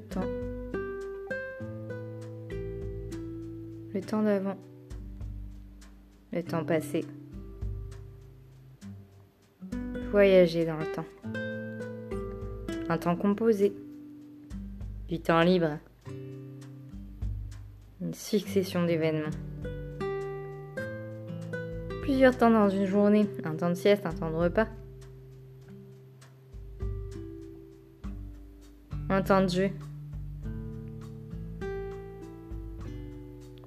temps. Le temps d'avant. Le temps passé. Voyager dans le temps. Un temps composé. Du temps libre. Une succession d'événements. Plusieurs temps dans une journée. Un temps de sieste, un temps de repas. Un temps de jeu.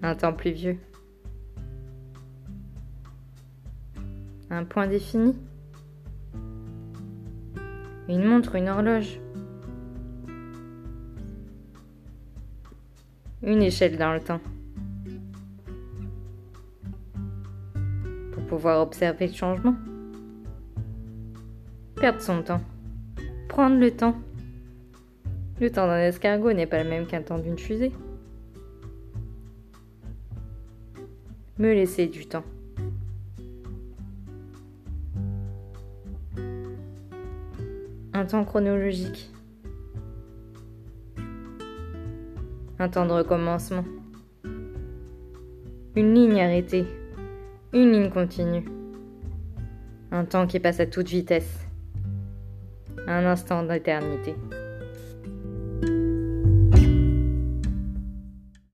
Un temps plus vieux. Un point défini. Une montre, une horloge. Une échelle dans le temps. Pour pouvoir observer le changement. Perdre son temps. Prendre le temps. Le temps d'un escargot n'est pas le même qu'un temps d'une fusée. Me laisser du temps. Un temps chronologique. Un temps de recommencement. Une ligne arrêtée. Une ligne continue. Un temps qui passe à toute vitesse. Un instant d'éternité.